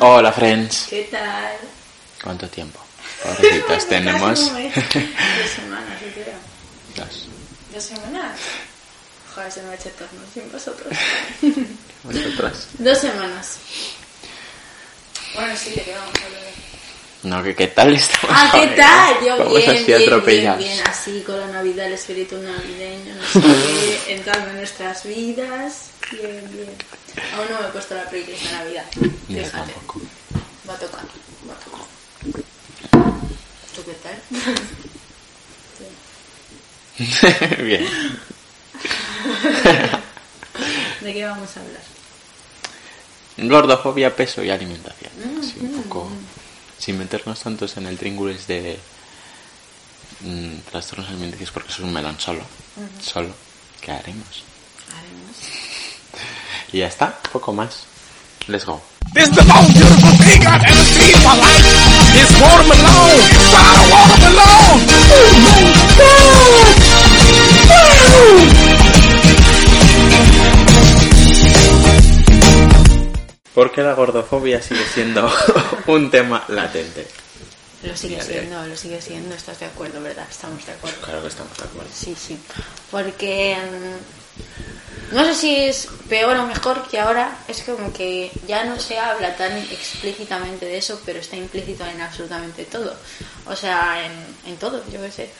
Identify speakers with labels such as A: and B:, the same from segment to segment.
A: Hola,
B: friends.
A: ¿Qué tal?
B: ¿Cuánto tiempo? Pobrecitas, tenemos...
A: Dos semanas, yo creo.
B: Dos.
A: ¿Dos semanas? Joder, se me ha hecho eterno sin vosotros.
B: ¿Vosotras?
A: Dos semanas. Bueno, sí, ¿de qué vamos a hablar?
B: No, que qué tal estamos
A: Ah, ¿qué tal? Yo
B: Vamos
A: bien,
B: así
A: bien, bien,
B: atropellados.
A: bien, así con la Navidad, el espíritu navideño, no sé qué, entrando en nuestras vidas. Bien, bien. Aún no me he puesto la playlist de Navidad. Fíjate.
B: tampoco.
A: Va a tocar, va a tocar. ¿Tú qué tal?
B: Bien.
A: ¿De qué vamos a hablar?
B: Gordofobia, peso y alimentación.
A: Mm,
B: Así un poco... Sin meternos tantos en el tríngulis de mm, trastornos alimenticios porque eso es un melón solo. Solo. ¿Qué haremos?
A: Haremos.
B: Y ya está, poco más. Let's go.
C: It's the most beautiful thing I've ever seen in my life. It's. Inside. Oh my God.
B: Porque la gordofobia sigue siendo un tema latente.
A: Lo sigue
B: Mira,
A: siendo, lo sigue siendo, estás de acuerdo, ¿verdad? Estamos de acuerdo.
B: Claro que estamos de acuerdo.
A: Sí, sí. Porque mm, no sé si es peor o mejor que ahora, es como que ya no se habla tan explícitamente de eso, pero está implícito en absolutamente todo. O sea, en, todo, yo qué sé.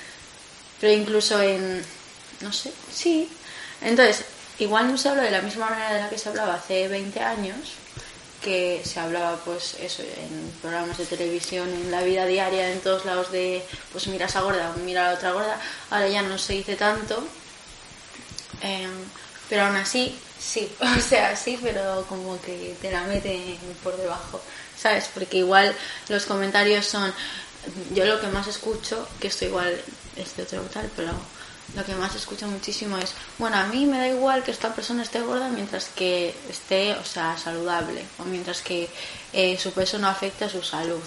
A: Pero incluso en. No sé, sí. Entonces, igual no se habla de la misma manera de la que se hablaba hace 20 años, que se hablaba pues eso en programas de televisión, en la vida diaria, en todos lados de pues mira esa gorda, mira a la otra gorda, ahora ya no se dice tanto, Em, pero aún así, sí, o sea, sí, pero como que te la meten por debajo, ¿sabes? Porque igual los comentarios son, yo lo que más escucho, que esto igual es de otro tal, pero lo que más escucho muchísimo es, bueno, a mí me da igual que esta persona esté gorda mientras que esté, o sea, saludable, o mientras que eh, su peso no afecte a su salud.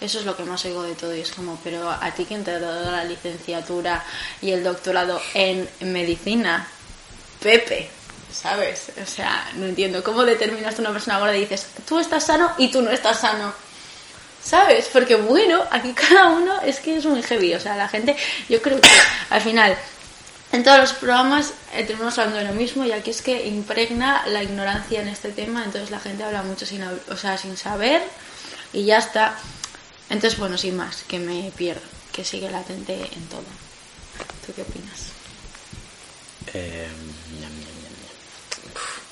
A: Eso es lo que más oigo de todo y es como, pero a ti quién te ha dado la licenciatura y el doctorado en medicina, Pepe, ¿sabes? O sea, no entiendo, ¿cómo determinas una persona gorda y dices, tú estás sano y tú no estás sano? ¿Sabes? Porque bueno, aquí cada uno es que es muy heavy. O sea, la gente, yo creo que al final, en todos los programas eh, hablando de lo mismo y aquí es que impregna la ignorancia en este tema. Entonces la gente habla mucho sin, o sea, sin saber y ya está. Entonces, bueno, sin más, que me pierdo, que sigue latente en todo. ¿Tú qué opinas?
B: Eh,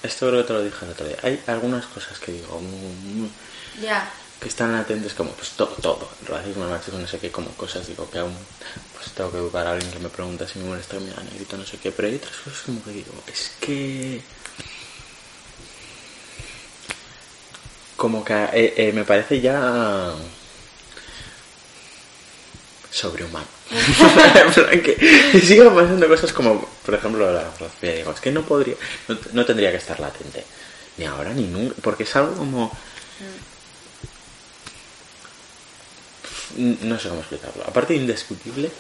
B: Esto creo que te lo dije el otro día. Hay algunas cosas que digo mm, mm,
A: Ya,
B: que están latentes como pues todo, todo. Racismo, machismo, no sé qué, como cosas digo que aún pues tengo que educar a alguien que me pregunta si me molesta mi negrito, no sé qué. Pero hay otras cosas como que digo, es que... Como que eh, eh, me parece ya sobrehumano. En plan que sigan pasando cosas como, por ejemplo, la grafía. Digo, es que no podría, no, no tendría que estar latente. Ni ahora ni nunca. Porque es algo como. No sé cómo explicarlo. Aparte de indiscutible,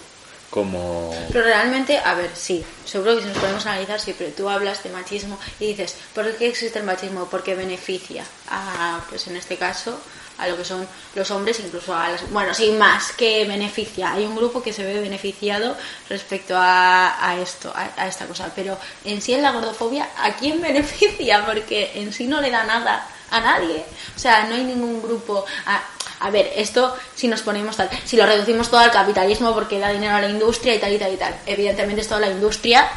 B: como.
A: Pero realmente, a ver, sí, seguro que si nos podemos analizar, sí, pero tú hablas de machismo y dices, ¿por qué existe el machismo? Porque beneficia a, pues en este caso, a lo que son los hombres, incluso a las... Bueno, sin más, que beneficia. Hay un grupo que se ve beneficiado respecto a, a esto, a, a esta cosa. Pero en sí, en la gordofobia, ¿a quién beneficia? Porque en sí no le da nada a nadie. O sea, no hay ningún grupo... A, a ver, esto si nos ponemos tal, si lo reducimos todo al capitalismo porque da dinero a la industria y tal y tal y tal. Evidentemente es toda la industria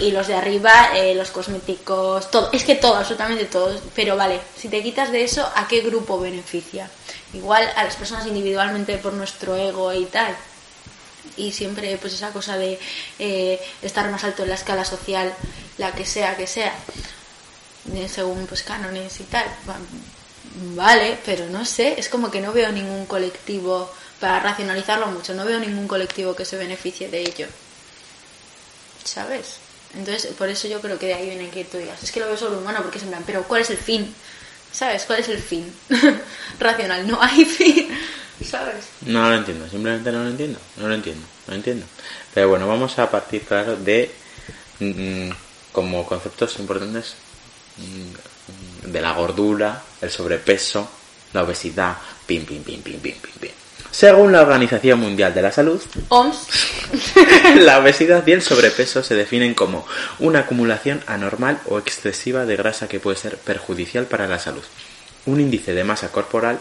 A: y, los de arriba, eh, los cosméticos, todo. Es que todo, absolutamente todo. Pero vale, si te quitas de eso, ¿a qué grupo beneficia? Igual a las personas individualmente por nuestro ego y tal. Y siempre pues esa cosa de eh, estar más alto en la escala social, la que sea que sea, eh, según pues cánones y tal. Vale, pero no sé, es como que no veo ningún colectivo, para racionalizarlo mucho, no veo ningún colectivo que se beneficie de ello. ¿Sabes? Entonces, por eso yo creo que de ahí viene que tú digas, es que lo veo sobrehumano porque es en plan, pero ¿cuál es el fin? ¿Sabes? ¿Cuál es el fin? Racional, no hay fin. ¿Sabes?
B: No lo entiendo, simplemente no lo entiendo, no lo entiendo, no lo entiendo. Pero bueno, vamos a partir, claro, de mm, como conceptos importantes mm, de la gordura, el sobrepeso, la obesidad, pim, pim, pim, pim, pim, pim, pim. Según la Organización Mundial de la Salud,
A: OMS.
B: la obesidad y el sobrepeso se definen como una acumulación anormal o excesiva de grasa que puede ser perjudicial para la salud. Un índice de masa corporal,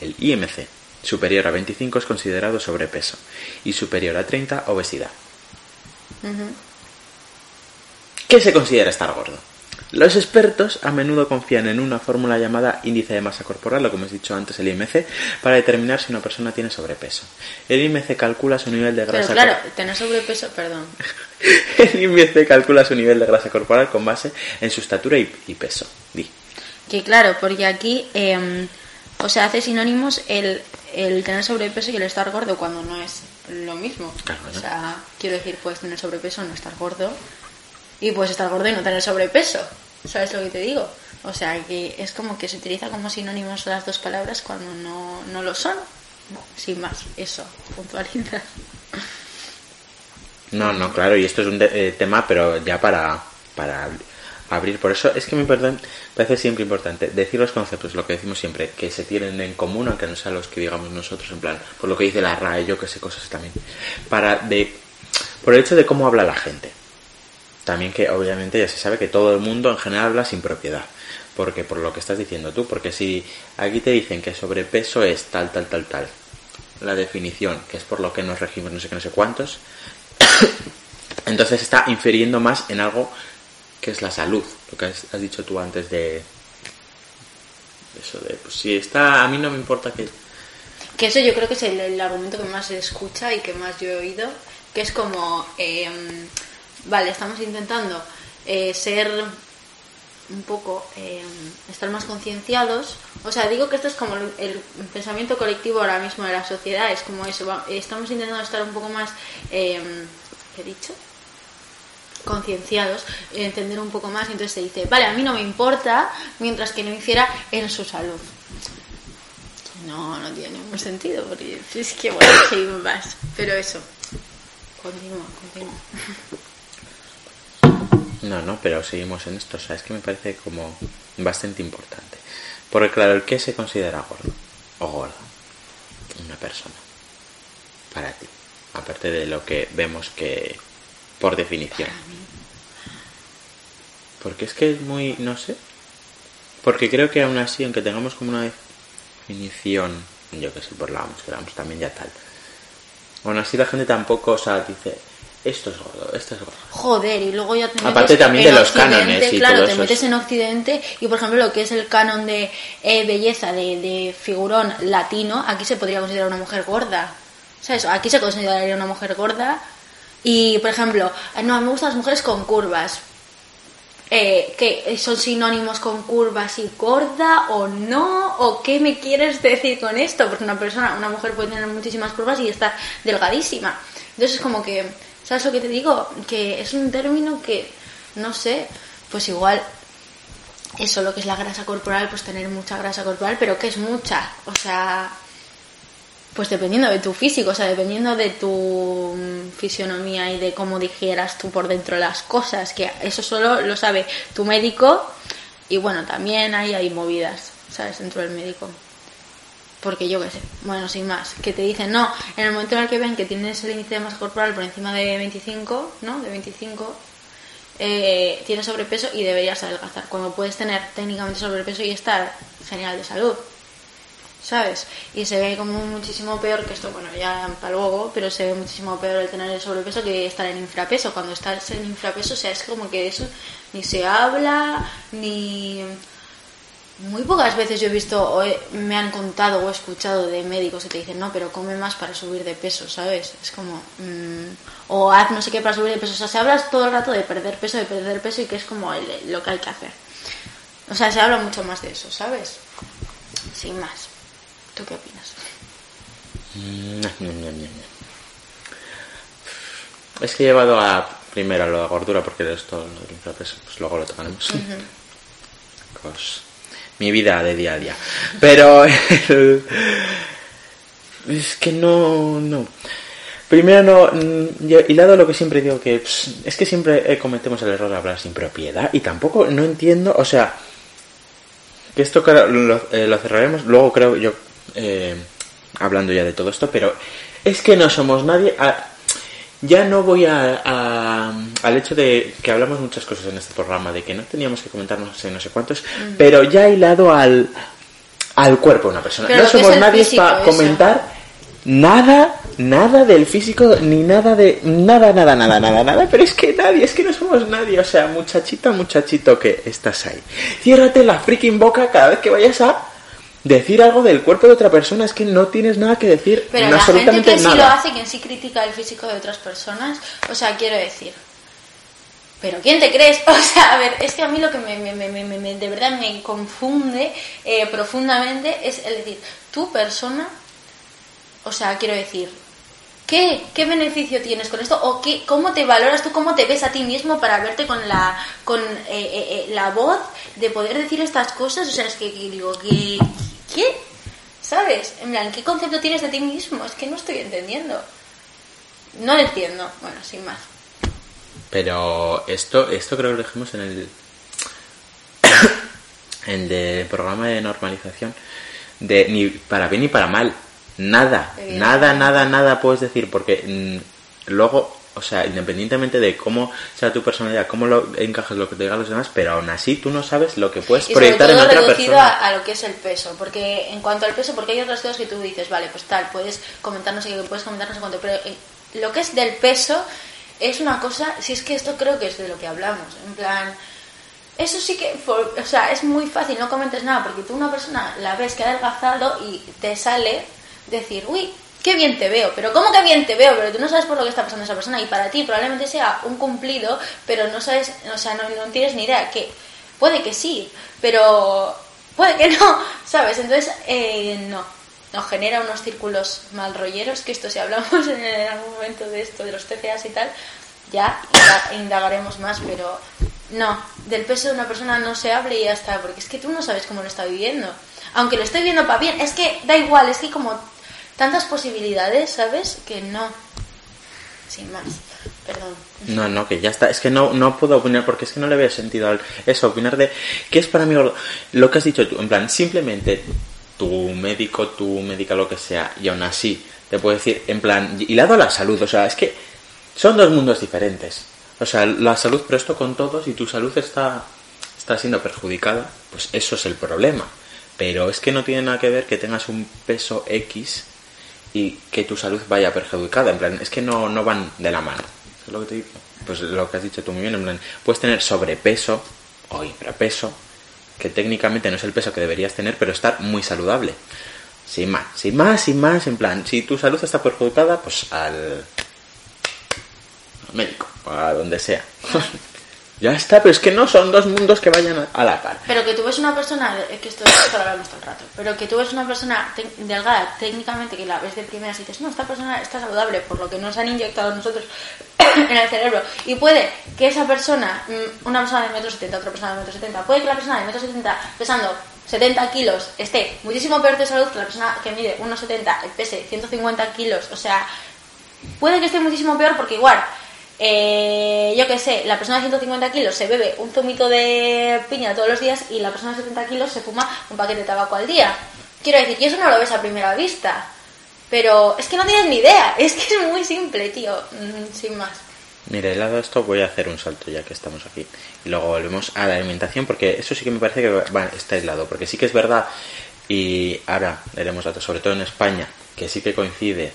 B: el IMC, superior a 25 es considerado sobrepeso y superior a 30 obesidad. ¿Qué se considera estar gordo? Los expertos a menudo confían en una fórmula llamada índice de masa corporal, o como hemos dicho antes, el IMC, para determinar si una persona tiene sobrepeso. El IMC calcula su nivel de
A: Pero
B: grasa
A: claro, tener sobrepeso, perdón.
B: El IMC calcula su nivel de grasa corporal con base en su estatura y, y peso. Di.
A: Que claro, porque aquí, eh, o sea, hace sinónimos el, el tener sobrepeso y el estar gordo cuando no es lo mismo.
B: Claro,
A: O
B: ¿no?
A: sea, quiero decir, puedes tener sobrepeso, no estar gordo, y puedes estar gordo y no tener sobrepeso. ¿Sabes lo que te digo? O sea, que es como que se utiliza como sinónimos las dos palabras cuando no, no lo son. Sin más, eso, puntualidad.
B: No, no, claro, y esto es un de- eh, tema, pero ya para, para abrir. Por eso es que me parece siempre importante decir los conceptos, lo que decimos siempre, que se tienen en común, aunque no sean los que digamos nosotros, en plan, por lo que dice la RAE, yo que sé, cosas también. Para de, por el hecho de cómo habla la gente. También que obviamente ya se sabe que todo el mundo en general habla sin propiedad. Porque por lo que estás diciendo tú, porque si aquí te dicen que sobrepeso es tal, tal, tal, tal, la definición, que es por lo que nos regimos no sé qué, no sé cuántos, entonces está infiriendo más en algo que es la salud, lo que has, dicho tú antes de eso de, pues si está, a mí no me importa que...
A: Que eso yo creo que es el, el argumento que más se escucha y que más yo he oído, que es como, eh, vale, estamos intentando eh, ser un poco, eh, estar más concienciados. O sea, digo que esto es como el, pensamiento colectivo ahora mismo de la sociedad, es como eso, estamos intentando estar un poco más, eh, ¿qué he dicho? concienciados, entender un poco más, y entonces se dice, vale, a mí no me importa, mientras que no hiciera en su salud. No, no tiene ningún sentido, porque es que bueno, seguimos más. Pero eso, continúa, continúa.
B: No, no, pero seguimos en esto, o sea, es que me parece como bastante importante. Porque claro, ¿el qué se considera gordo o gorda? Una persona. Para ti. Aparte de lo que vemos que, por definición. Porque es que es muy, no sé. Porque creo que aún así, aunque tengamos como una definición, yo que sé, por la vamos, que la vamos también ya tal. Aún así la gente tampoco, o sea, dice, esto es gordo, esto es gordo.
A: Joder, y luego ya te metes
B: Aparte también de
A: en
B: los
A: Occidente,
B: cánones y
A: claro,
B: todo
A: te metes
B: es-
A: en Occidente y, por ejemplo, lo que es el canon de eh, belleza de, de figurón latino, aquí se podría considerar una mujer gorda. ¿Sabes? Aquí se consideraría una mujer gorda. Y, por ejemplo, no, me gustan las mujeres con curvas. Eh, ¿qué? ¿Son sinónimos con curvas y gorda o no? ¿O qué me quieres decir con esto? Porque una persona, una mujer puede tener muchísimas curvas y estar delgadísima. Entonces es como que, ¿sabes lo que te digo? Que es un término que, no sé, pues igual eso lo que es la grasa corporal, pues tener mucha grasa corporal, pero ¿qué es mucha? O sea, pues dependiendo de tu físico, o sea, dependiendo de tu mm, fisionomía y de cómo digieras tú por dentro las cosas, que eso solo lo sabe tu médico y bueno, también ahí hay movidas, ¿sabes? Dentro del médico. Porque yo qué sé, bueno, sin más, que te dicen, no, en el momento en el que ven que tienes el índice de masa corporal por encima de 25, ¿no? De 25, eh, tienes sobrepeso y deberías adelgazar. Cuando puedes tener técnicamente sobrepeso y estar genial de salud. ¿Sabes? Y se ve como muchísimo peor que esto, bueno, ya para luego, pero se ve muchísimo peor el tener el sobrepeso que estar en infrapeso. Cuando estás en infrapeso, o sea, es como que eso ni se habla, ni. Muy pocas veces yo he visto, o he- me han contado o he escuchado de médicos que te dicen, no, pero come más para subir de peso, ¿sabes? Es como, mm, o haz no sé qué para subir de peso. O sea, se habla todo el rato de perder peso, de perder peso y que es como el- lo que hay que hacer. O sea, se habla mucho más de eso, ¿sabes? Sin más. ¿Tú qué opinas?
B: Es que he llevado a primero lo de gordura porque esto lo del infrapeso, pues luego lo tocaremos. Pues, mi vida de día a día. Pero es que no, no. Primero no, mm, yo- hilado lo que siempre digo que pues, es que siempre eh, cometemos el error de hablar sin propiedad y tampoco no entiendo, o sea, que esto lo, eh, lo cerraremos luego creo yo eh, hablando ya de todo esto pero es que no somos nadie ya no voy a, a- al hecho de que hablamos muchas cosas en este programa de que no teníamos que comentar no sé no sé cuántos pero ya hilado al al cuerpo de una persona. No somos nadie para comentar nada nada del físico ni nada de nada nada nada nada nada pero es que nadie es que no somos nadie. O sea muchachita muchachito que estás ahí. Ciérrate la freaking boca cada vez que vayas a decir algo del cuerpo de otra persona es que no tienes nada que decir
A: Pero
B: no
A: la gente
B: absolutamente
A: que sí
B: nada
A: lo hace, quien sí critica el físico de otras personas, o sea, quiero decir, ¿pero quién te crees? O sea, a ver, es que a mí lo que me, me- me- de verdad me confunde eh, profundamente es el decir, tu persona, o sea, quiero decir, ¿qué, ¿qué beneficio tienes con esto? ¿O qué, cómo te valoras tú, cómo te ves a ti mismo para verte con la, con, eh, eh, eh, la voz de poder decir estas cosas? O sea, es que, que digo, ¿qué? ¿Qué? ¿Sabes? En plan, ¿qué concepto tienes de ti mismo? Es que no estoy entendiendo. No lo entiendo. Bueno, sin más.
B: Pero esto, esto creo que lo dejamos en el, en el programa de normalización de ni para bien ni para mal. Nada, nada, nada, nada puedes decir porque mm, luego, o sea, independientemente de cómo sea tu personalidad, cómo lo encajas lo que te digan los demás, pero aún así tú no sabes lo que puedes
A: Y sobre
B: proyectar en
A: todo
B: otra
A: reducido
B: persona.
A: a, a lo que es el peso. Porque en cuanto al peso, porque hay otras cosas que tú dices, vale, pues tal, puedes comentar no sé qué, puedes comentar no sé cuánto, pero eh, lo que es del peso es una cosa, si es que esto creo que es de lo que hablamos, en plan... Eso sí que, o sea, es muy fácil, no comentes nada, porque tú una persona la ves que ha adelgazado y te sale decir, uy, qué bien te veo, pero ¿cómo que bien te veo? Pero tú no sabes por lo que está pasando esa persona y para ti probablemente sea un cumplido, pero no sabes, o sea, no, tienes ni idea, que puede que sí, pero puede que no, ¿sabes? Entonces, eh, no, nos genera unos círculos mal rolleros, que esto si hablamos en algún momento de esto, de los TCAs y tal, ya inda- indagaremos más, pero no, del peso de una persona no se hable y ya está, porque es que tú no sabes cómo lo está viviendo. Aunque lo estoy viendo para bien, es que da igual, es que como tantas posibilidades, ¿sabes? Que no. Sin más. Perdón.
B: No, no, que ya está. Es que no, no puedo opinar porque es que no le veo sentido al eso, opinar de qué es para mí. Lo que has dicho tú, en plan, simplemente tu médico, tu médica, lo que sea, y aún así te puede decir, en plan, hilado a la salud, o sea, es que son dos mundos diferentes. O sea, la salud, pero esto con todos, y tu salud está, está siendo perjudicada, pues eso es el problema. Pero es que no tiene nada que ver que tengas un peso X y que tu salud vaya perjudicada. En plan, es que no, no van de la mano. ¿Sabes lo que te digo? Pues lo que has dicho tú muy bien, en plan, puedes tener sobrepeso o infrapeso, que técnicamente no es el peso que deberías tener, pero estar muy saludable. Sin más, sin más, sin más, en plan, si tu salud está perjudicada, pues al, al médico, a donde sea. ya está, pero es que no son dos mundos que vayan a- la par.
A: Pero que tú ves una persona, que esto, lo hablamos todo el rato, pero que tú ves una persona delgada técnicamente que la ves de primeras y dices, no, esta persona está saludable por lo que nos han inyectado nosotros en el cerebro. Y puede que esa persona, mm, una persona de metro setenta, otra persona de metro setenta, puede que la persona de metro setenta pesando 70 kilos esté muchísimo peor de salud que la persona que mide 1,70 y pese 150 kilos. O sea, puede que esté muchísimo peor porque igual, eh, yo que sé, la persona de 150 kilos se bebe un zumito de piña todos los días y la persona de 70 kilos se fuma un paquete de tabaco al día. Quiero decir, y eso no lo ves a primera vista. Pero es que no tienes ni idea, es que es muy simple, tío, Mm, sin más.
B: Mira, helado esto voy a hacer un salto ya que estamos aquí. Y luego volvemos a la alimentación porque eso sí que me parece que va, está aislado. Porque sí que es verdad, y ahora veremos datos, sobre todo en España, que sí que coincide.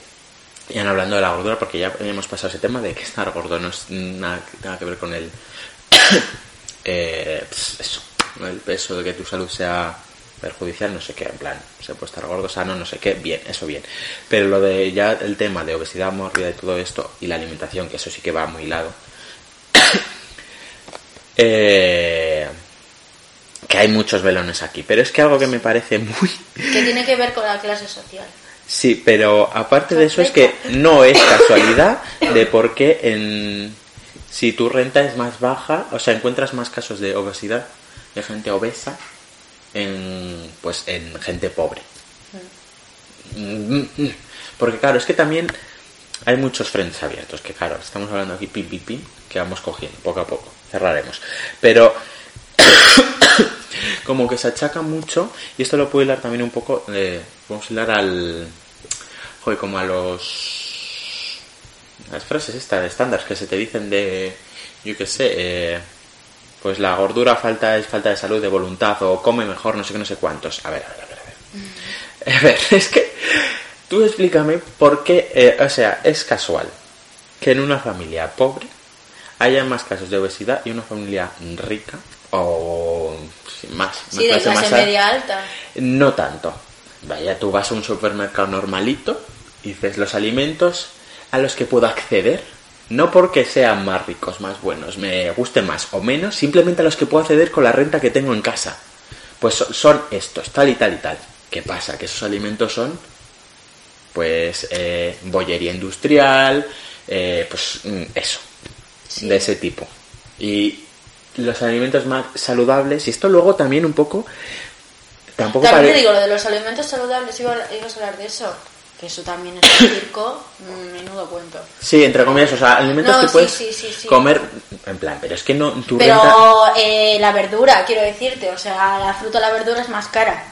B: Y ahora hablando de la gordura, porque ya hemos pasado ese tema de que estar gordo no es nada, nada que ver con el, eh, pues eso, el peso de que tu salud sea perjudicial, no sé qué, en plan, se puede estar gordo, sano, no sé qué, bien, eso bien. Pero lo de ya el tema de obesidad mórbida y todo esto, y la alimentación, que eso sí que va muy hilado, eh, que hay muchos velones aquí, pero es que algo que me parece muy...
A: Que tiene que ver con la clase social.
B: Sí, pero aparte de eso es que no es casualidad de por qué en... si tu renta es más baja, o sea, encuentras más casos de obesidad, de gente obesa, en, pues en gente pobre. Mm. Porque claro, es que también hay muchos frentes abiertos, que claro, estamos hablando aquí pim, pim, pim, que vamos cogiendo poco a poco, cerraremos. Pero como que se achaca mucho, y esto lo puedo hilar también un poco, eh, vamos a hilar al, joder, como a los, las frases estas estándares que se te dicen de, yo qué sé, eh, pues la gordura falta es falta de salud, de voluntad, o come mejor, no sé qué, no sé cuántos. A ver, a ver, a ver. A ver, a ver es que tú explícame por qué, eh, o sea, es casual que en una familia pobre haya más casos de obesidad y una familia rica o sin más,
A: Sí, de
B: clase más
A: media alta.
B: no tanto. Vaya, tú vas a un supermercado normalito y dices los alimentos a los que puedo acceder, no porque sean más ricos, más buenos, me gusten más o menos, simplemente a los que puedo acceder con la renta que tengo en casa. Pues so- son estos, tal y tal y tal. ¿Qué pasa? Que esos alimentos son, pues, eh, bollería industrial, eh, pues mm, eso,
A: Sí.
B: de ese tipo. Y los alimentos más saludables, y esto luego también un poco, tampoco
A: También
B: pare-
A: te digo, lo de los alimentos saludables, iba- ibas a hablar de eso. Que eso también es un circo, menudo cuento.
B: Sí, entre comillas, o sea, alimentos
A: No,
B: que
A: sí,
B: puedes
A: sí, sí,
B: comer, en plan, pero es que no, tu
A: Pero
B: renta...
A: eh, la verdura, quiero decirte, o sea, la fruta, la verdura es más cara.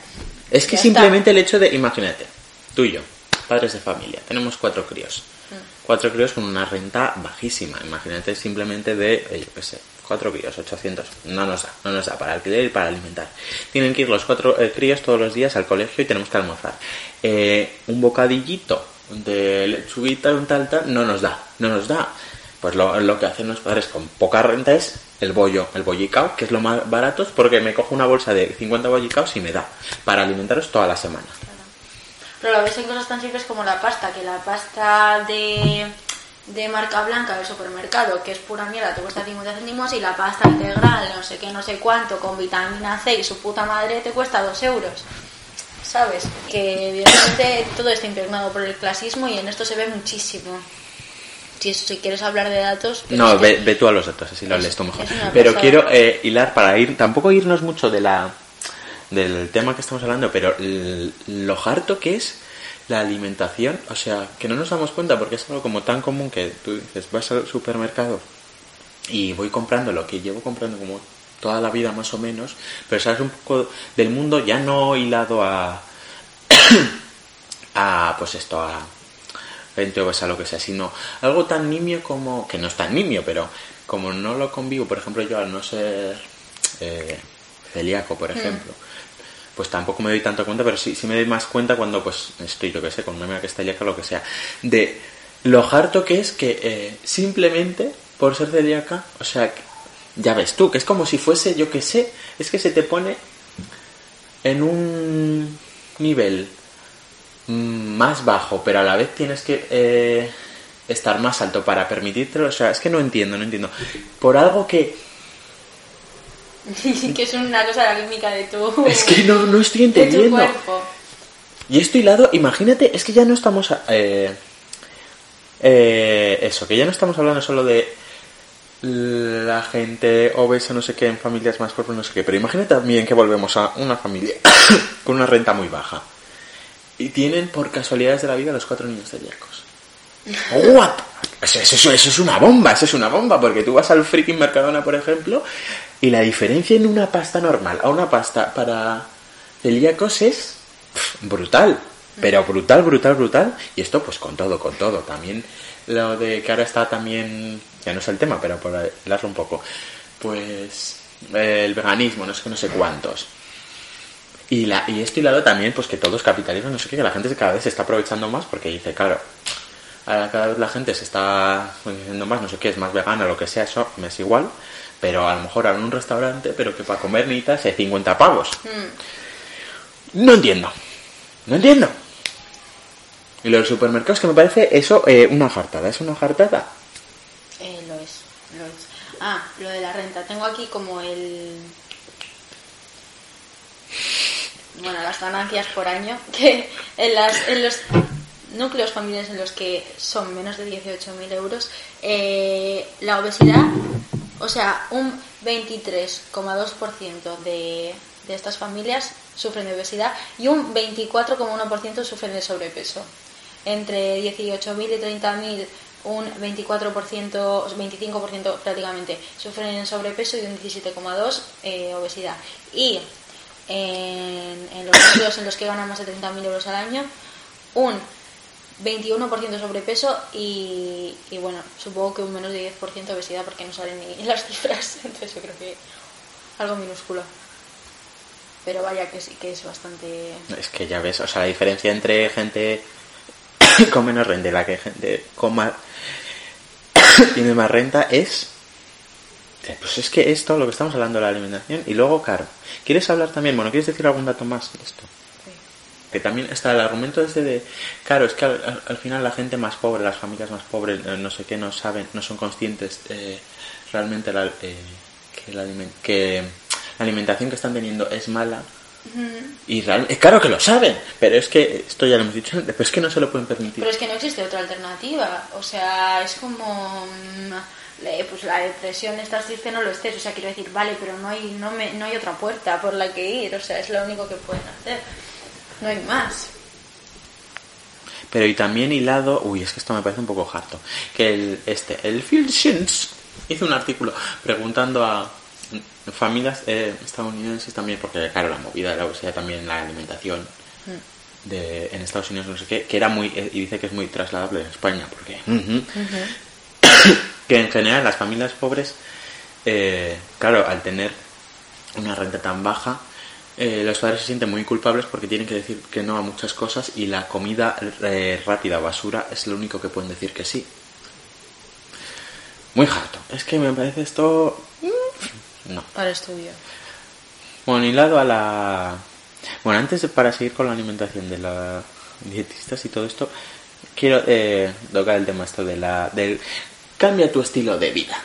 B: Es que
A: ya
B: simplemente el hecho de, imagínate, tú y yo, padres de familia, tenemos cuatro críos.
A: Mm.
B: Cuatro críos con una renta bajísima. Imagínate simplemente de, eh, yo qué sé, cuatro críos, 800. No nos da, no nos da para alquiler y para alimentar. Tienen que ir los cuatro eh, críos todos los días al colegio y tenemos que almorzar. Eh, un bocadillito de lechuguita, un tal, tal, no nos da, no nos da. Pues lo, que hacen los padres con poca renta es el bollo, el bollicao, que es lo más barato, porque me cojo una bolsa de 50 bollicaos y me da para alimentaros toda la semana.
A: Pero lo ves en cosas tan simples como la pasta, que la pasta de, de marca blanca del supermercado, que es pura mierda, te cuesta 50 céntimos, y la pasta integral, no sé qué, no sé cuánto, con vitamina C y su puta madre, te cuesta 2 euros. ¿Sabes? Que evidentemente todo está impregnado por el clasismo y en esto se ve muchísimo. Si, si quieres hablar de datos...
B: No,
A: es que-
B: ve, ve tú a los datos, así lo
A: Es-
B: lees tú mejor. Pero
A: pasada.
B: quiero eh, hilar para ir, tampoco irnos mucho de la del tema que estamos hablando, pero lo harto que es la alimentación, o sea, que no nos damos cuenta porque es algo como tan común que tú dices, vas al supermercado y voy comprando lo que llevo comprando como toda la vida más o menos, pero sabes un poco del mundo ya no hilado a a pues esto a gente obesa lo que sea, sino algo tan nimio como que no es tan nimio, pero como no lo convivo, por ejemplo, yo al no ser eh, celíaco, por ejemplo, pues tampoco me doy tanto cuenta, pero sí, sí me doy más cuenta cuando pues estoy, yo que sé, con una amiga que es celíaca o lo que sea, de lo harto que es que eh, simplemente por ser celíaca, o sea, ya ves tú, que es como si fuese, yo que sé, es que se te pone en un nivel más bajo, pero a la vez tienes que eh, estar más alto para permitírtelo. O sea, es que no entiendo, no entiendo. Por algo que
A: que es una cosa química de tu...
B: es que no, no estoy
A: de tu
B: entendiendo.
A: cuerpo.
B: Y esto hilado, imagínate, es que ya no estamos. a- Eh, eh, eso, que ya no estamos hablando solo de la gente obesa, no sé qué, en familias más pobres, no sé qué. Pero imagínate también que volvemos a una familia con una renta muy baja. Y tienen por casualidades de la vida los cuatro niños celíacos. ¡What! Eso, eso- eso es una bomba, eso es una bomba, porque tú vas al freaking Mercadona, por ejemplo, y la diferencia en una pasta normal a una pasta para celíacos es pf, brutal, pero brutal, brutal, brutal. Y esto pues con todo, con todo. También lo de que ahora está también, ya no es el tema, pero por hablarlo un poco, pues el veganismo, no sé qué, no sé cuántos. Y, la, y esto hilado también, pues que todo es capitalismo, no sé qué, que la gente cada vez se está aprovechando más porque dice, claro, cada vez la gente se está diciendo más, no sé qué, es más vegana, lo que sea, eso me es igual, pero a lo mejor en un restaurante, pero que para comer necesitas eh, 50 pavos. No entiendo, no entiendo. Y los supermercados que me parece eso eh, una jartada, es una jartada.
A: Eh, lo es, lo es. Ah, lo de la renta. Tengo aquí como el... bueno, las ganancias por año, que en, las, en los núcleos familiares en los que son menos de 18.000 euros, eh, la obesidad, o sea, un 23,2% de, de estas familias sufren de obesidad y un 24,1% sufren de sobrepeso. Entre 18.000 y 30.000 un 24%, 25% prácticamente sufren en sobrepeso y un 17,2% eh, obesidad. Y en, en los núcleos en los que ganan más de 30.000 euros al año, un 21% sobrepeso y, y, bueno, supongo que un menos de 10% obesidad porque no salen ni las cifras, entonces yo creo que algo minúsculo. Pero vaya que sí, que es bastante...
B: Es que ya ves, o sea, la diferencia entre gente con menos renta y la que gente con más tiene más renta es pues es que es todo lo que estamos hablando de la alimentación y luego claro quieres hablar también bueno quieres decir algún dato más de esto. Que también está el argumento ese de claro es que al, al- al final la gente más pobre las familias más pobres eh, no sé qué no saben no son conscientes eh, realmente la, eh, que, la que la alimentación que están teniendo es mala y realmente claro que lo saben pero es que esto ya lo hemos dicho antes pero es que no se lo pueden permitir
A: Pero es que no existe otra alternativa. O sea, es como. mm, Pues la depresión, estás triste, no lo estés. O sea, quiero decir, vale, pero no hay, no, me, no hay otra puerta por la que ir. O sea, es lo único que pueden hacer. No hay más.
B: Pero y también hilado, uy, es que esto me parece un poco harto, que el, este, el Phil Shins hizo un artículo preguntando a familias eh, estadounidenses también, porque claro, la movida de la obesidad también, la alimentación de, en Estados Unidos, no sé qué, que era muy, eh, y dice que es muy trasladable en España, porque que en general las familias pobres, eh, claro, al tener una renta tan baja, eh, los padres se sienten muy culpables porque tienen que decir que no a muchas cosas y la comida eh, rápida basura es lo único que pueden decir que sí. Muy harto. Es que me parece esto... mm, No.
A: Para estudio.
B: Bueno, hilado a la... Bueno, antes de, para seguir con la alimentación de los dietistas y todo esto, quiero eh, tocar el tema esto de la... del cambia tu estilo de vida.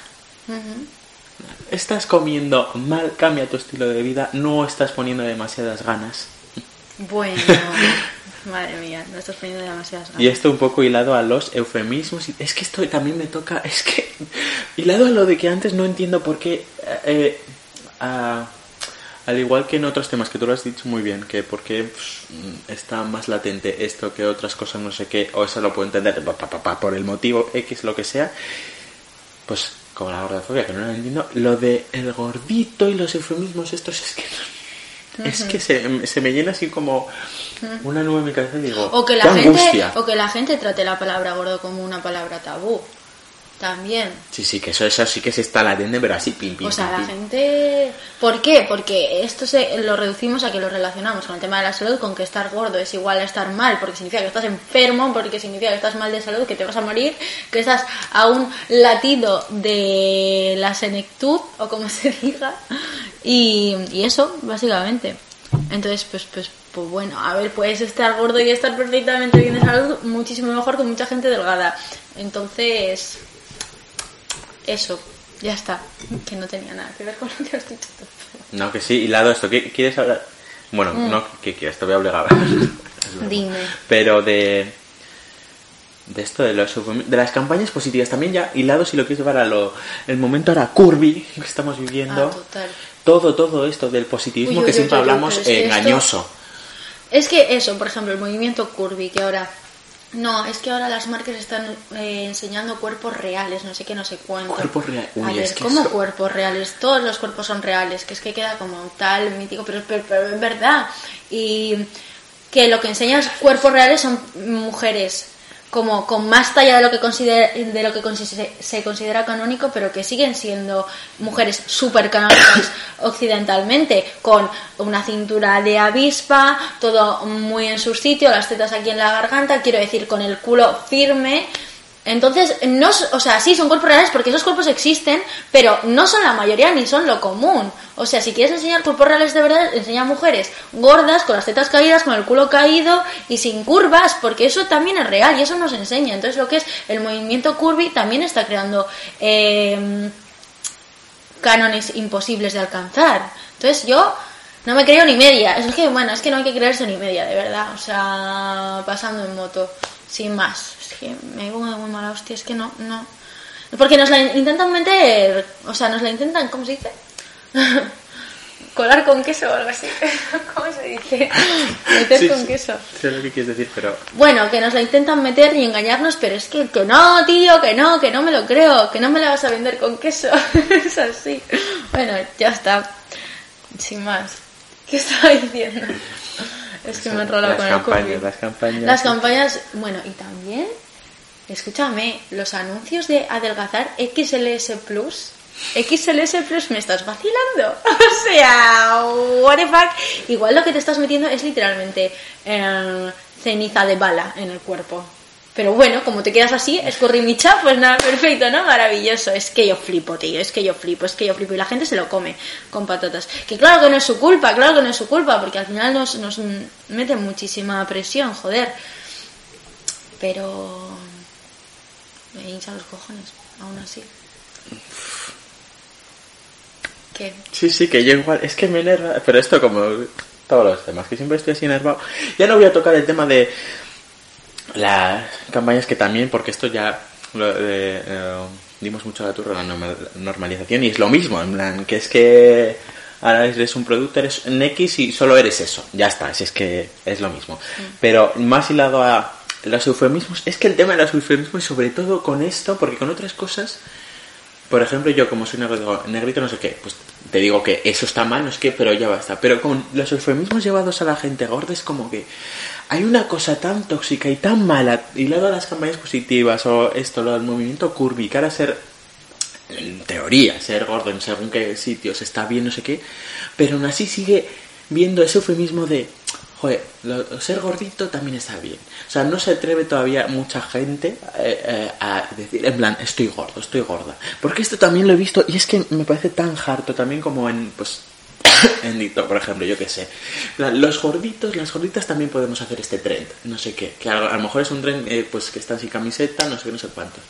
B: Estás comiendo mal, cambia tu estilo de vida, no estás poniendo demasiadas ganas.
A: Bueno, madre mía, no estás poniendo demasiadas ganas.
B: Y esto un poco hilado a los eufemismos. Es que esto también me toca. Es que. Hilado a lo de que antes no entiendo por qué. eh, a- al igual que en otros temas que tú lo has dicho muy bien, que por qué pues, mm, está más latente esto que otras cosas, no sé qué, o eso lo puedo entender pa, pa, pa, pa, por el motivo X, lo que sea. Pues como la gordofobia, que no lo entiendo. Lo de el gordito y los eufemismos, estos es que. no- Es que se, se me llena así como una nube en mi cabeza y digo.
A: O que,
B: "Qué
A: la gente,
B: angustia".
A: o que la gente trate la palabra gordo como una palabra tabú. También.
B: Sí, sí, que eso, eso sí que se está latente, pero así, pim, pim,
A: O sea,
B: pim,
A: la
B: pim.
A: gente... ¿Por qué? Porque esto se lo reducimos a que lo relacionamos con el tema de la salud, con que estar gordo es igual a estar mal, porque significa que estás enfermo, porque significa que estás mal de salud, que te vas a morir, que estás a un latido de la senectud, o como se diga, y, y eso, básicamente. Entonces, pues, pues, pues bueno, a ver, puedes estar gordo y estar perfectamente bien de salud, muchísimo mejor que mucha gente delgada. Entonces, eso, ya está. Que no tenía nada que ver con lo que has dicho tú.
B: No, que sí, hilado esto. ¿Qué quieres hablar? Bueno, no, ¿qué quieres? Te voy a obligar.
A: Dime.
B: Pero de. De esto, de, los, de las campañas positivas, también ya hilado, si lo quieres llevar a lo. El momento ahora curvy que estamos viviendo.
A: Ah, total.
B: Todo, todo esto del positivismo
A: Uy, uy,
B: que
A: uy,
B: siempre hablamos
A: que esto-
B: engañoso.
A: Es que eso, por ejemplo, el movimiento curvy, que ahora... No, es que ahora las marcas están eh, enseñando cuerpos reales, no sé qué, no sé cuánto.
B: Cuerpos rea-
A: A
B: uy,
A: ver,
B: es que
A: ¿cómo
B: eso-
A: cuerpos reales? Todos los cuerpos son reales, que es que queda como tal, mítico, pero, pero, pero es verdad. Y que lo que enseñan cuerpos reales son mujeres como con más talla de lo que considera, de lo que se considera canónico, pero que siguen siendo mujeres súper canónicas occidentalmente, con una cintura de avispa, todo muy en su sitio, las tetas aquí en la garganta, quiero decir, con el culo firme. Entonces, no, o sea, sí, son cuerpos reales porque esos cuerpos existen, pero no son la mayoría ni son lo común. O sea, si quieres enseñar cuerpos reales de verdad, enseña mujeres gordas, con las tetas caídas, con el culo caído y sin curvas, porque eso también es real y eso nos enseña. Entonces, lo que es el movimiento curvy también está creando eh, cánones imposibles de alcanzar. Entonces, yo No me creo ni media. Es que, bueno, es que no hay que creerse ni media, de verdad. O sea, pasando en moto, sin más. Que me pongo de muy mala hostia, es que no, no. Porque nos la intentan meter, o sea, nos la intentan, ¿cómo se dice? Colar con queso o algo así. ¿Cómo se dice? Meter
B: Sí,
A: con queso.
B: Sé lo que quieres decir, pero
A: Bueno, que nos la intentan meter y engañarnos, pero es que, que no, tío, que no, que no me lo creo, que no me la vas a vender con queso. es así. Bueno, ya está. Sin más. ¿Qué estaba diciendo? Es que me he enrolado con el cookie.
B: las campañas.
A: Las campañas, bueno, y también, escúchame, los anuncios de adelgazar XLS Plus. XLS Plus, me estás vacilando. O sea, what the fuck. Igual lo que te estás metiendo es literalmente eh, ceniza de bala en el cuerpo. Pero bueno, como te quedas así, escorrimicha, pues nada, perfecto, ¿no? Maravilloso. Es que yo flipo, tío, es que yo flipo, es que yo flipo. Y la gente se lo come con patatas. Que claro que no es su culpa, claro que no es su culpa, porque al final nos, nos meten muchísima presión, joder. Pero hincha los cojones, aún así. ¿Qué?
B: Sí, sí, que yo igual, es que me enerva, pero esto como todos los temas, que siempre estoy así enervado. Ya no voy a tocar el tema de las campañas que también, porque esto ya lo, eh, eh, dimos mucho la turra a la norma- normalización y es lo mismo, en plan, que es que ahora eres un producto, eres un X y solo eres eso, ya está, si es que es lo mismo. Pero más hilado a los eufemismos, es que el tema de los eufemismos y sobre todo con esto, porque con otras cosas... Por ejemplo, yo como soy negrito no sé qué, pues te digo que eso está mal, no sé qué, pero ya basta. Pero con los eufemismos llevados a la gente gorda es como que hay una cosa tan tóxica y tan mala, y luego las campañas positivas o esto, lo del movimiento curvy, que ahora ser, en teoría, ser gordo en según qué sitios está bien, no sé qué, pero aún así sigue viendo ese eufemismo de, joder, lo- ser gordito también está bien. O sea, no se atreve todavía mucha gente eh, eh, a decir, en plan, estoy gordo, estoy gorda. Porque esto también lo he visto y es que me parece tan harto también como en, pues, en TikTok, por ejemplo, yo qué sé. Los gorditos, las gorditas también podemos hacer este trend, no sé qué. Que a, lo mejor es un trend, eh, pues, que están sin camiseta, no sé qué, no sé cuántos.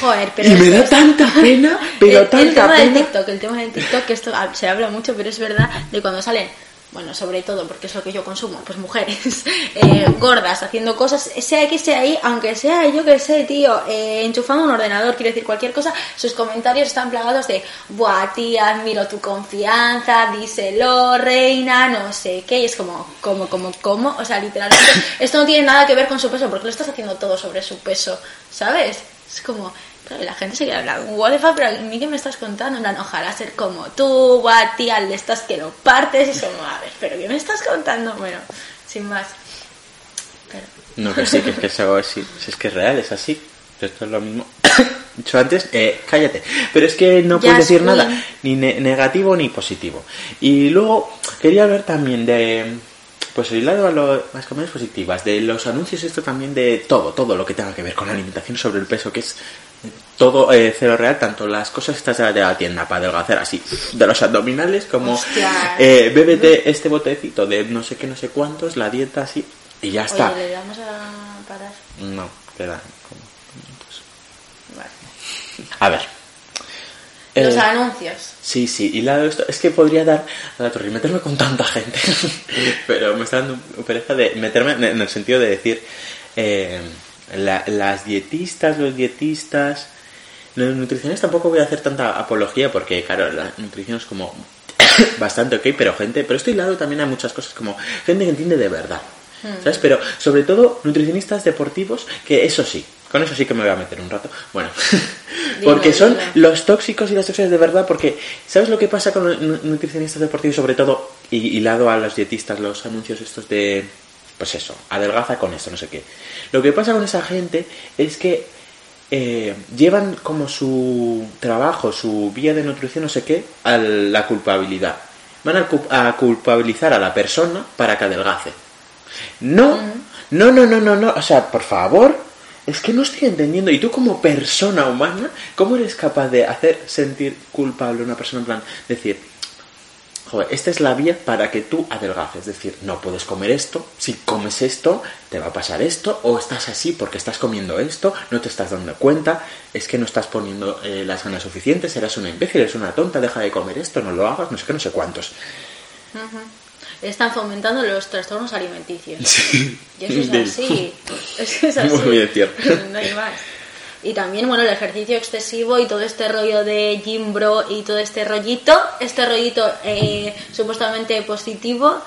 A: Joder, pero
B: Y me da
A: es-
B: tanta pena, pero
A: el, el
B: tanta
A: tema del
B: pena.
A: TikTok, el tema del TikTok, que esto ah, se habla mucho, pero es verdad de cuando salen, bueno, sobre todo porque es lo que yo consumo, pues mujeres eh, gordas haciendo cosas, sea que sea ahí, aunque sea yo que sé, tío, eh, enchufando un ordenador, quiero decir cualquier cosa, sus comentarios están plagados de, buah, tía, admiro tu confianza, díselo, reina, no sé qué, y es como, como, como, como, o sea, literalmente, esto no tiene nada que ver con su peso, porque lo estás haciendo todo sobre su peso, ¿sabes? Es como, claro, y la gente se queda hablando, what the fuck, pero a mí qué me estás contando, en plan, ojalá ser como tú, buah, tía, de estas que lo partes, y es como, a ver, pero ¿qué me estás contando? Bueno, sin más. Pero,
B: No, que sí, que es que es algo así. Si es que es real, es así. Esto es lo mismo. Dicho antes, eh, cállate. Pero es que no puedes decir nada, ni ne- negativo ni positivo. Y luego quería hablar también de. Pues el lado a lo- las positivas, de los anuncios, esto también de todo, todo lo que tenga que ver con la alimentación sobre el peso, que es todo eh, cero real, tanto las cosas estas de la, de la tienda para adelgazar así, de los abdominales, como eh, bébete este botecito de no sé qué, no sé cuántos, la dieta así, y ya está.
A: oye, le damos a parar.
B: No, quedan como minutos.
A: Vale.
B: A ver.
A: Los
B: Eh,
A: anuncios.
B: sí, sí, y la, esto, es que podría dar a la torre y meterme con tanta gente, pero me está dando pereza de meterme en en el sentido de decir eh, la- las dietistas, los dietistas, los nutricionistas tampoco voy a hacer tanta apología porque, claro, la nutrición es como bastante ok, pero gente, pero estoy lado también hay muchas cosas como gente que entiende de verdad. ¿Sabes? Pero sobre todo nutricionistas deportivos, que eso sí, con eso sí que me voy a meter un rato. Bueno, porque son los tóxicos y las tóxicas de verdad, porque ¿sabes lo que pasa con los nu- nutricionistas deportivos, sobre todo, y hilado a los dietistas, los anuncios estos de, pues eso, adelgaza con esto, no sé qué. Lo que pasa con esa gente es que eh, llevan como su trabajo, su vía de nutrición, no sé qué, a la culpabilidad. Van a, cu- a culpabilizar a la persona para que adelgace. No, no, no, no, no, no. O sea, por favor, es que no estoy entendiendo. Y tú como persona humana, ¿cómo eres capaz de hacer sentir culpable a una persona en plan, decir, joder, esta es la vía para que tú adelgaces. Es decir, no puedes comer esto, si comes esto, te va a pasar esto, o estás así porque estás comiendo esto, no te estás dando cuenta, es que no estás poniendo eh, las ganas suficientes, eres una imbécil, eres una tonta, deja de comer esto, no lo hagas, no sé qué, no sé cuántos.
A: están fomentando los trastornos alimenticios.
B: Sí.
A: Y eso es así. Es que es así.
B: Muy bien, cierto.
A: No hay más. Y también, bueno, el ejercicio excesivo y todo este rollo de gym bro y todo este rollito, este rollito eh, supuestamente positivo,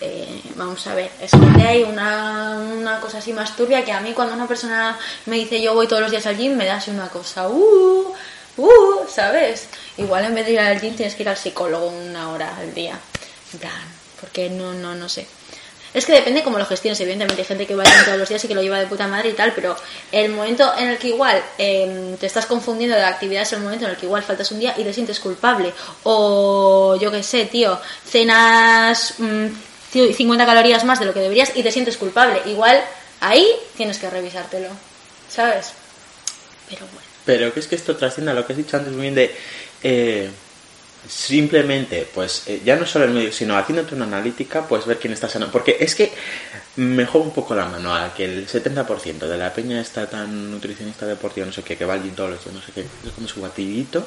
A: eh, vamos a ver, es que hay una, una cosa así más turbia que a mí cuando una persona me dice yo voy todos los días al gym, me da así una cosa, uh, uh, ¿sabes? Igual en vez de ir al gym tienes que ir al psicólogo una hora al día. En plan, porque no, no, no sé. Es que depende cómo lo gestiones, evidentemente hay gente que va todos los días y que lo lleva de puta madre y tal, pero el momento en el que igual eh, te estás confundiendo de la actividad es el momento en el que igual faltas un día y te sientes culpable. O yo qué sé, tío, cenas mm, tío, 50 calorías más de lo que deberías y te sientes culpable. Igual ahí tienes que revisártelo, ¿sabes? Pero bueno.
B: Pero que es que esto trasciende a lo que has dicho antes muy bien de eh, simplemente, pues eh, ya no solo el medio, sino haciéndote una analítica, pues ver quién está sano. Porque es que me juego un poco la mano a que el 70% de la peña está tan nutricionista deportiva, no sé qué, que va al gym todos los días, no sé qué, es como su batidito.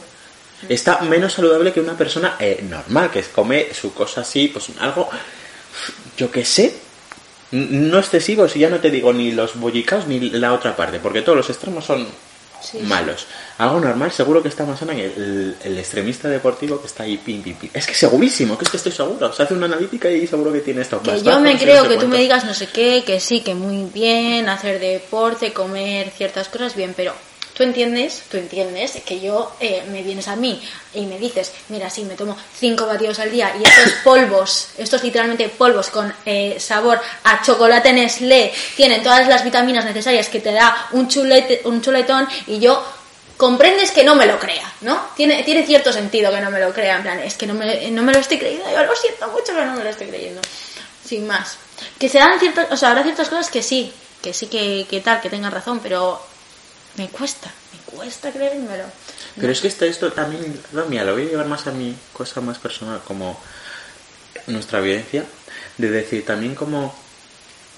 B: Está menos saludable que una persona eh, normal, que come su cosa así, pues algo, yo qué sé, no excesivo, si ya no te digo ni los bollicaos ni la otra parte, porque todos los extremos son
A: Sí,
B: malos. Algo normal, seguro que está más sano que el, el extremista deportivo que está ahí pim, pim, pim. Es que segurísimo, que es que estoy seguro. Se hace una analítica y seguro que tiene esto.
A: Que yo me creo
B: no sé
A: que tú me
B: cuánto.
A: digas no sé qué, que sí, que muy bien, hacer deporte, comer ciertas cosas bien, pero tú entiendes, tú entiendes que yo eh, me vienes a mí y me dices, mira, sí, me tomo cinco batidos al día y estos polvos, estos literalmente polvos con eh, sabor a chocolate Nestlé, tienen todas las vitaminas necesarias que te da un, chulete, un chuletón y yo comprendes que no me lo crea, ¿no? Tiene, tiene cierto sentido que no me lo crea, en plan, es que no me, no me lo estoy creyendo, yo lo siento mucho, pero no me lo estoy creyendo. Sin más. Que se dan ciertas, o sea, habrá ciertas cosas que sí, que sí que, que tal, que tengan razón, pero me cuesta, me cuesta creérmelo.
B: Pero es que esto, esto también, no, mira, lo voy a llevar más a mi cosa más personal, como nuestra vivencia, de decir también como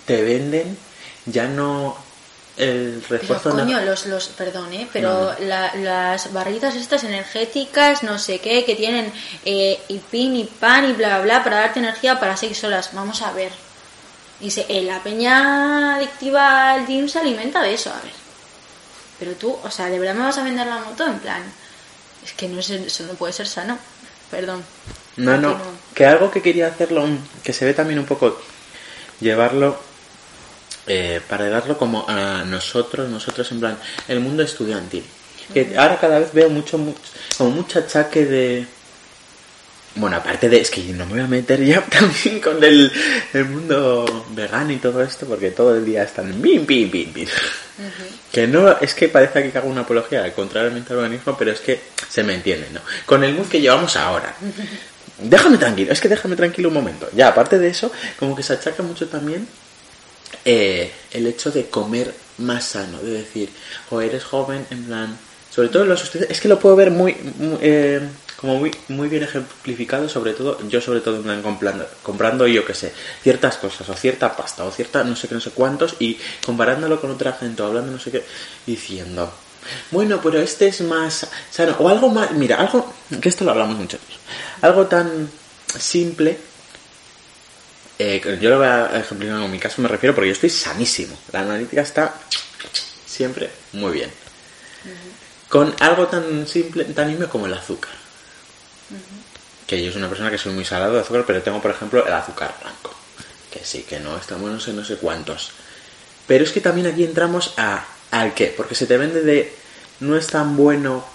B: te venden ya no el
A: Pero
B: refuerzo
A: coño,
B: na-
A: los, los, perdón, ¿eh? pero
B: No, no.
A: la- las barritas estas energéticas, no sé qué, que tienen eh, y pin y pan y bla bla bla para darte energía para seis horas. Vamos a ver. Dice, eh, la peña adictiva al gym se alimenta de eso, a ver. Pero tú, o sea, ¿de verdad me vas a vender la moto? En plan, es que no es, eso no puede ser sano. Perdón.
B: No, no, que algo que quería hacerlo, que se ve también un poco, llevarlo, eh, para darlo como a nosotros, nosotros en plan, el mundo estudiantil. Que ahora cada vez veo mucho, mucho, como mucho achaque de... Bueno, aparte de, es que no me voy a meter ya también con el, el mundo vegano y todo esto, porque todo el día están bim, bim, bim, bim. Que no, es que parece que hago una apología contrariamente al organismo, pero es que se me entiende, ¿no? Con el mood que llevamos ahora. Déjame tranquilo, es que déjame tranquilo un momento. Ya, aparte de eso, como que se achaca mucho también eh, el hecho de comer más sano, de decir, o eres joven, en plan, sobre todo en los es que lo puedo ver muy, muy, eh, como muy, muy bien ejemplificado, sobre todo, yo sobre todo plan comprando, comprando yo que sé, ciertas cosas, o cierta pasta, o cierta no sé qué, no sé cuántos, y comparándolo con otra gente, o hablando no sé qué, diciendo, bueno, pero este es más sano, o algo más, mira, algo, que esto lo hablamos mucho, algo tan simple, eh, yo lo voy a ejemplificar con mi caso, me refiero porque yo estoy sanísimo. La analítica está siempre muy bien. Con algo tan simple, tan nimio como el azúcar. Que yo soy una persona que soy muy salado de azúcar, pero tengo, por ejemplo, el azúcar blanco. Que sí, que no, bueno, no sé, no sé cuántos. Pero es que también aquí entramos a al qué, porque se te vende de no es tan bueno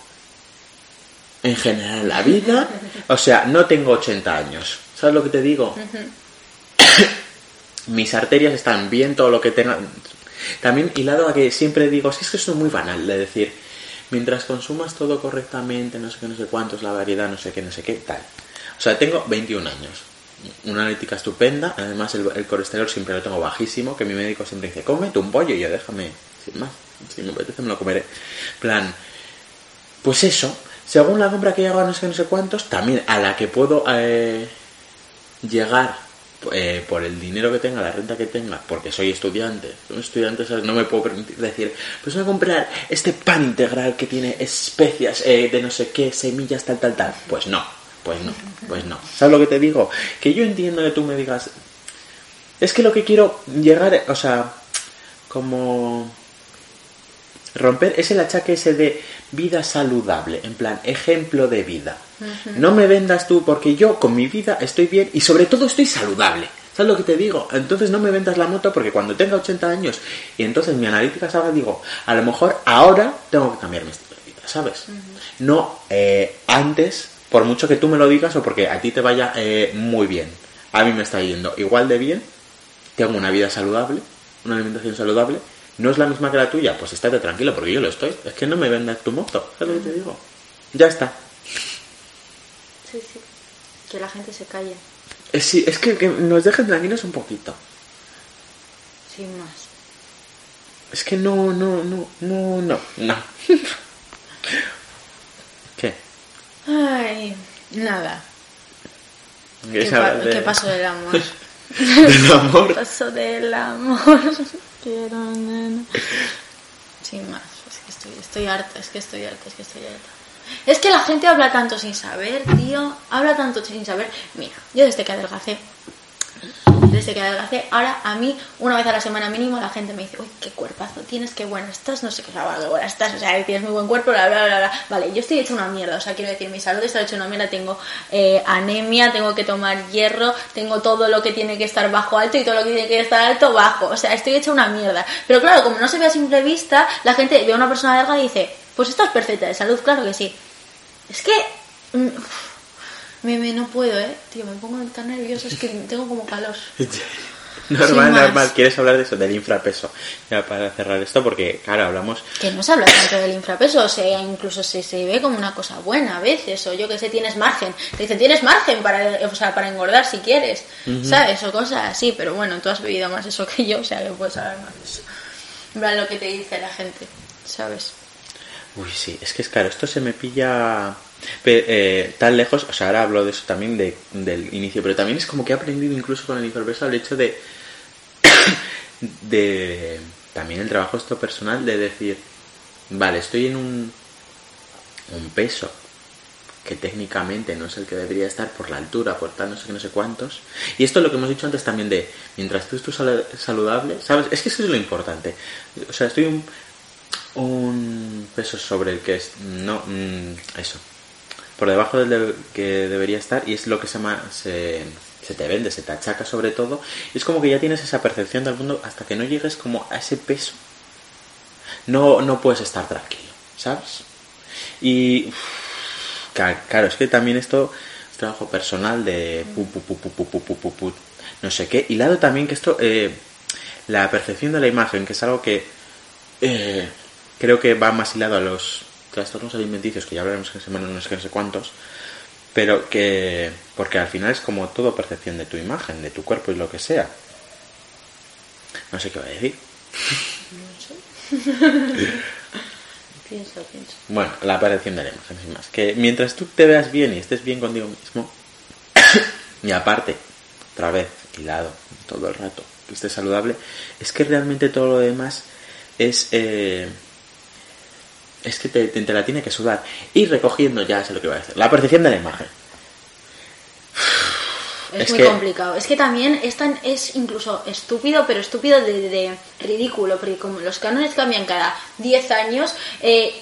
B: en general en la vida. O sea, no tengo 80 años. ¿Sabes lo que te digo? mis arterias están bien, todo lo que tenga. También hilado a que siempre digo, si es que esto es muy banal de decir, mientras consumas todo correctamente, no sé qué, no sé cuántos, la variedad, no sé qué, no sé qué, tal. O sea, tengo 21 años, una analítica estupenda, además el, colesterol siempre lo tengo bajísimo, que mi médico siempre dice, cómete un pollo y yo déjame, sin más, si me apetece me lo comeré. plan, pues eso, según la compra que hago a no sé no sé cuántos, también a la que puedo eh, llegar eh, por el dinero que tenga, la renta que tenga, porque soy estudiante, un estudiante no me puedo permitir decir, pues voy a comprar este pan integral que tiene especias eh, de no sé qué, semillas, tal, tal, tal. Pues no, Pues no, pues no. ¿Sabes lo que te digo? Que yo entiendo que tú me digas. Es que lo que quiero llegar, o sea, como romper es el achaque ese de vida saludable, en plan, ejemplo de vida. No me vendas tú porque yo con mi vida estoy bien y sobre todo estoy saludable. ¿Sabes lo que te digo? Entonces no me vendas la moto porque cuando tenga 80 años y entonces mi analítica salga, digo, a lo mejor ahora tengo que cambiar mi estilo de vida, ¿sabes? No eh, antes, por mucho que tú me lo digas o porque a ti te vaya eh, muy bien. A mí me está yendo igual de bien, tengo una vida saludable, una alimentación saludable, no es la misma que la tuya, pues estate tranquilo porque yo lo estoy. Es que no me vendas tu moto, ¿sabes lo que te digo? Ya está.
A: Sí, sí. Que la gente se calle.
B: Es, sí, es que, que nos dejen tranquilos un poquito.
A: Sin más.
B: Es que no, no, no, no, no, no. ¿Qué?
A: Ay, nada. ¿Qué,
B: ¿Quieres
A: pa-
B: hablar de-
A: qué pasó del amor?
B: del amor?
A: ¿Qué pasó del amor? Quiero, nena. Sin más. Es que estoy, estoy harta, es que estoy harta, es que estoy harta. Es que la gente habla tanto sin saber, tío. Habla tanto sin saber. Mira, yo desde que adelgacé, desde que adelgacé, ahora a mí, una vez a la semana mínimo, la gente me dice, uy, qué cuerpazo tienes, qué buena estás, no sé qué, qué buena estás, o sea, tienes muy buen cuerpo, bla, bla, bla, bla. Vale, yo estoy hecha una mierda, o sea, quiero decir, mi salud está hecha una mierda, tengo eh, anemia, tengo que tomar hierro, tengo todo lo que tiene que estar bajo alto y todo lo que tiene que estar alto bajo, o sea, estoy hecha una mierda. Pero claro, como no se ve a simple vista, la gente ve a una persona delgada y dice, pues estás perfecta de salud, claro que sí. Es que... mm, me, me- no puedo, ¿eh? Tío, me pongo tan nervioso, es que tengo como calor.
B: Normal, normal. ¿Quieres hablar de eso, del infrapeso? Ya para cerrar esto, porque, claro, hablamos...
A: Que no se habla tanto del infrapeso, o sea, incluso se, se ve como una cosa buena a veces, o yo que sé, tienes margen. Te dicen, tienes margen para, o sea, para engordar si quieres, ¿sabes? O cosas así, pero bueno, tú has vivido más eso que yo, o sea, que puedes hablar más de eso. Plan, lo que te dice la gente, ¿sabes?
B: Uy, sí, es que es claro, esto se me pilla pe- eh, tan lejos, o sea, ahora hablo de eso también de- del inicio, pero también es como que he aprendido incluso con el infrapeso el hecho de, de también el trabajo esto personal de decir, vale, estoy en un, un peso que técnicamente no es el que debería estar por la altura, por tal, no sé qué, no sé cuántos. Y esto es lo que hemos dicho antes también de, mientras tú estés sal- saludable, ¿sabes? Es que eso es lo importante. O sea, estoy un, un peso sobre el que es, no, mm, eso, por debajo del de, que debería estar y es lo que se, llama, se, te vende, se te achaca sobre todo. Y es como que ya tienes esa percepción del mundo hasta que no llegues como a ese peso. No, no puedes estar tranquilo, ¿sabes? Y claro, es que también esto es trabajo personal de pu, no sé qué. Y lado también que esto, eh, la percepción de la imagen, que es algo que eh, creo que va más hilado a los trastornos alimenticios, que ya hablaremos en semana no sé qué, no sé cuántos, pero que, porque al final es como todo percepción de tu imagen, de tu cuerpo y lo que sea. No sé qué va a decir.
A: Pienso, pienso.
B: Bueno, la aparición de la imagen, sin más. Que mientras tú te veas bien y estés bien contigo mismo, y aparte, otra vez, hilado todo el rato, que estés saludable, es que realmente todo lo demás es. eh, es que te, te- te la tiene que sudar. Y recogiendo, ya sé lo que voy a decir. La percepción de la imagen.
A: Es,
B: Es
A: muy
B: que-
A: complicado. Es que también es, tan, es incluso estúpido, pero estúpido de, de ridículo, porque como los cánones cambian cada 10 años, eh,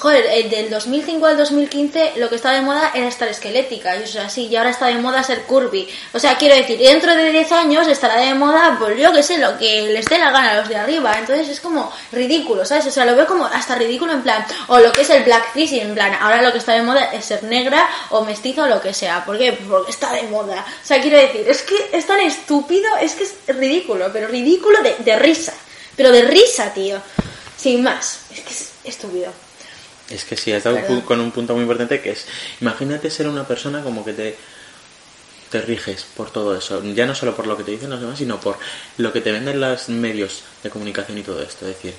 A: joder, eh, del 2005 al 2015 lo que estaba de moda era estar esquelética, y eso es así, y ahora está de moda ser curvy. O sea, quiero decir, dentro de 10 años estará de moda, pues yo que sé, lo que les dé la gana a los de arriba. Entonces es como ridículo, ¿sabes? O sea, lo veo como hasta ridículo en plan, o lo que es el blackfishing, en plan, ahora lo que está de moda es ser negra o mestizo o lo que sea. ¿Por qué? Porque está de moda. O sea, quiero decir, es que es tan estúpido, es que es ridículo, pero ridículo de, de risa. Pero de risa, tío. Sin más. Es que es estúpido.
B: Es que sí, has dado
A: Perdón.
B: con un punto muy importante que es, imagínate ser una persona como que te, te riges por todo eso, ya no solo por lo que te dicen los demás, sino por lo que te venden los medios de comunicación y todo esto. Es decir,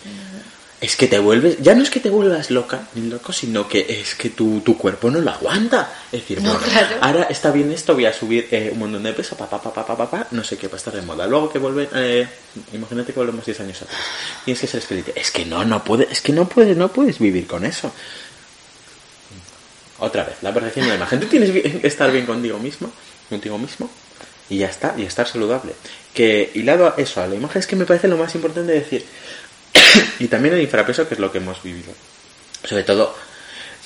B: es que te vuelves, ya no es que te vuelvas loca ni loco, sino que es que tu, tu cuerpo no lo aguanta. Es decir,
A: No,
B: bueno,
A: claro.
B: ahora está bien esto, voy a subir eh, un montón de peso, pa, pa, pa, pa, pa, pa, pa, no sé qué, va a estar de moda. Luego que vuelven, eh, imagínate que volvemos 10 años atrás. Tienes que ser esqueleto. Es que no, no puedes, es que no puedes, no puedes vivir con eso. Otra vez, la percepción de la imagen. Tú tienes bien- que estar bien contigo mismo, contigo mismo, y ya está, y estar saludable. Que hilado a eso, a la imagen, es que me parece lo más importante decir. Y también el infrapeso, que es lo que hemos vivido. Sobre todo,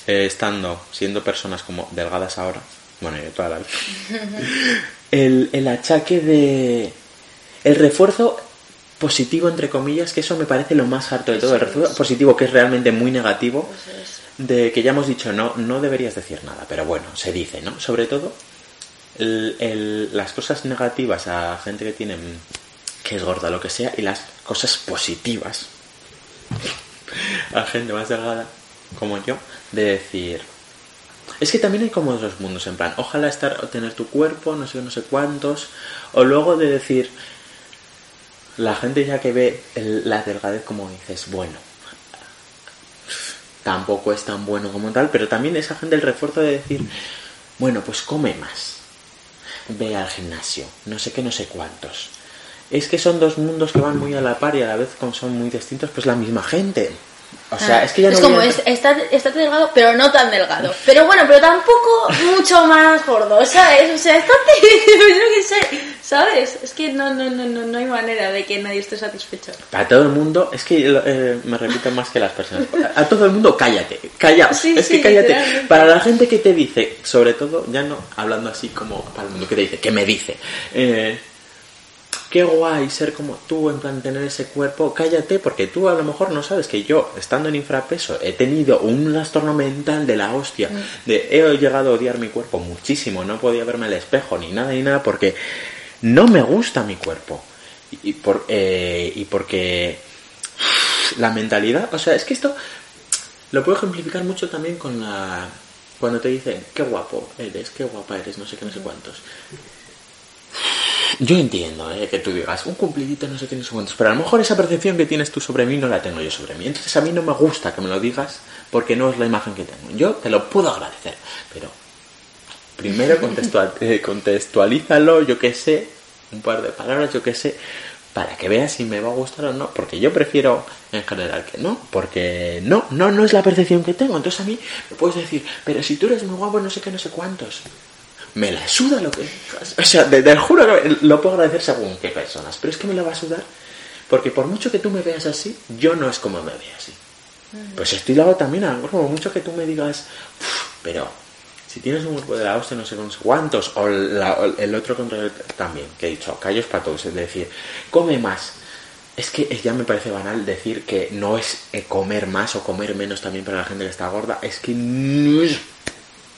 B: eh, estando, siendo personas como delgadas ahora, bueno, yo toda la vida. el, el achaque de. El refuerzo positivo, entre comillas, que eso me parece lo más harto de todo. El refuerzo positivo, que es realmente muy negativo, de que ya hemos dicho, no, no deberías decir nada, pero bueno, se dice, ¿no? Sobre todo, el- el- las cosas negativas a gente que tiene, que es gorda, lo que sea, y las cosas positivas a gente más delgada, como yo, de decir... Es que también hay como dos mundos, en plan, ojalá estar tener tu cuerpo, no sé, no sé cuántos, o luego de decir, la gente ya que ve la delgadez como dices, bueno, tampoco es tan bueno como tal, pero también esa gente el refuerzo de decir, bueno, pues come más, ve al gimnasio, no sé qué, no sé cuántos. Es que son dos mundos que van muy a la par y a la vez como son muy distintos, pues la misma gente. O sea,
A: Ah,
B: es que ya no
A: es como, es- está, está delgado, pero no tan delgado. Pero bueno, pero tampoco mucho más gordo, ¿sabes? O sea, está yo qué sé, ¿sabes? Es que no, no, no, no, no hay manera de que nadie esté satisfecho.
B: A todo el mundo, es que eh, me repito más que las personas. A todo el mundo, cállate, calla.
A: Sí,
B: es
A: sí,
B: que cállate. Para la gente que te dice, sobre todo, ya no hablando así como para el mundo que te dice, que me dice, eh, qué guay ser como tú, en plan tener ese cuerpo, cállate, porque tú a lo mejor no sabes que yo, estando en infrapeso, he tenido un trastorno mental de la hostia, de he llegado a odiar mi cuerpo muchísimo, no podía verme al espejo ni nada ni nada, porque no me gusta mi cuerpo. Y, y por, eh, y porque la mentalidad, o sea, es que esto lo puedo ejemplificar mucho también con la... Cuando te dicen, qué guapo eres, qué guapa eres, no sé qué, no sé cuántos. Yo entiendo eh, que tú digas un cumplidito, no sé qué, no sé cuántos, pero a lo mejor esa percepción que tienes tú sobre mí no la tengo yo sobre mí. Entonces a mí no me gusta que me lo digas porque no es la imagen que tengo. Yo te lo puedo agradecer, pero primero eh, contextualízalo, yo qué sé, un par de palabras, yo qué sé, para que veas si me va a gustar o no, porque yo prefiero en general que no, porque no, no, no es la percepción que tengo. Entonces a mí me puedes decir, pero si tú eres muy guapo, no sé qué, no sé cuántos. Me la suda lo que. O sea, te, te juro que lo puedo agradecer según qué personas, pero es que me la va a sudar, porque por mucho que tú me veas así, yo no es como me ve así. Pues estoy lado también, a lo mejor por mucho que tú me digas, "Uf, pero si tienes un grupo de la hostia, no sé cuántos, o, la- o el otro contra el también, que he dicho, callos para todos, es decir, come más. Es que ya me parece banal decir que no es eh, comer más o comer menos también para la gente que está gorda, es que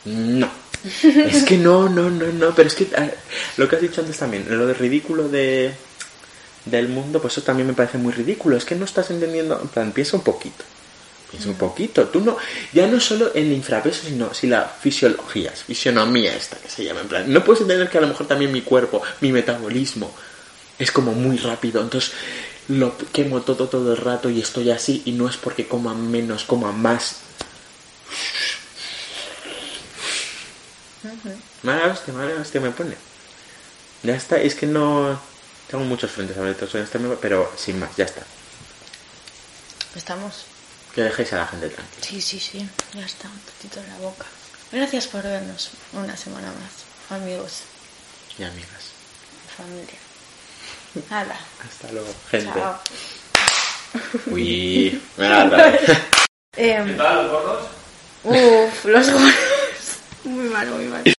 B: No. Es que no, no, no, no, pero es que lo que has dicho antes también, lo de ridículo de del mundo, pues eso también me parece muy ridículo. Es que no estás entendiendo, en plan, piensa un poquito. Piensa un poquito. Tú no, ya no solo en el infrapeso, sino si la fisiología, fisionomía esta que se llama, en plan, no puedes entender que a lo mejor también mi cuerpo, mi metabolismo es como muy rápido, entonces lo quemo todo todo el rato y estoy así y no es porque coma menos, coma más. Mala hostia, mala hostia me pone. Ya está, es que no... Tengo muchos frentes abiertos en este momento, pero sin más, ya está.
A: Estamos.
B: Que dejéis a la gente tranquila.
A: Sí, sí, sí. Ya está, un poquito en la boca. Gracias por vernos una semana más, amigos,
B: Y amigas.
A: familia. Nada.
B: Hasta luego, gente.
A: Chao.
B: Uy, otra vez.
A: Em,
C: tal, los gordos?
A: uf, los gordos. Muy malo, muy malo.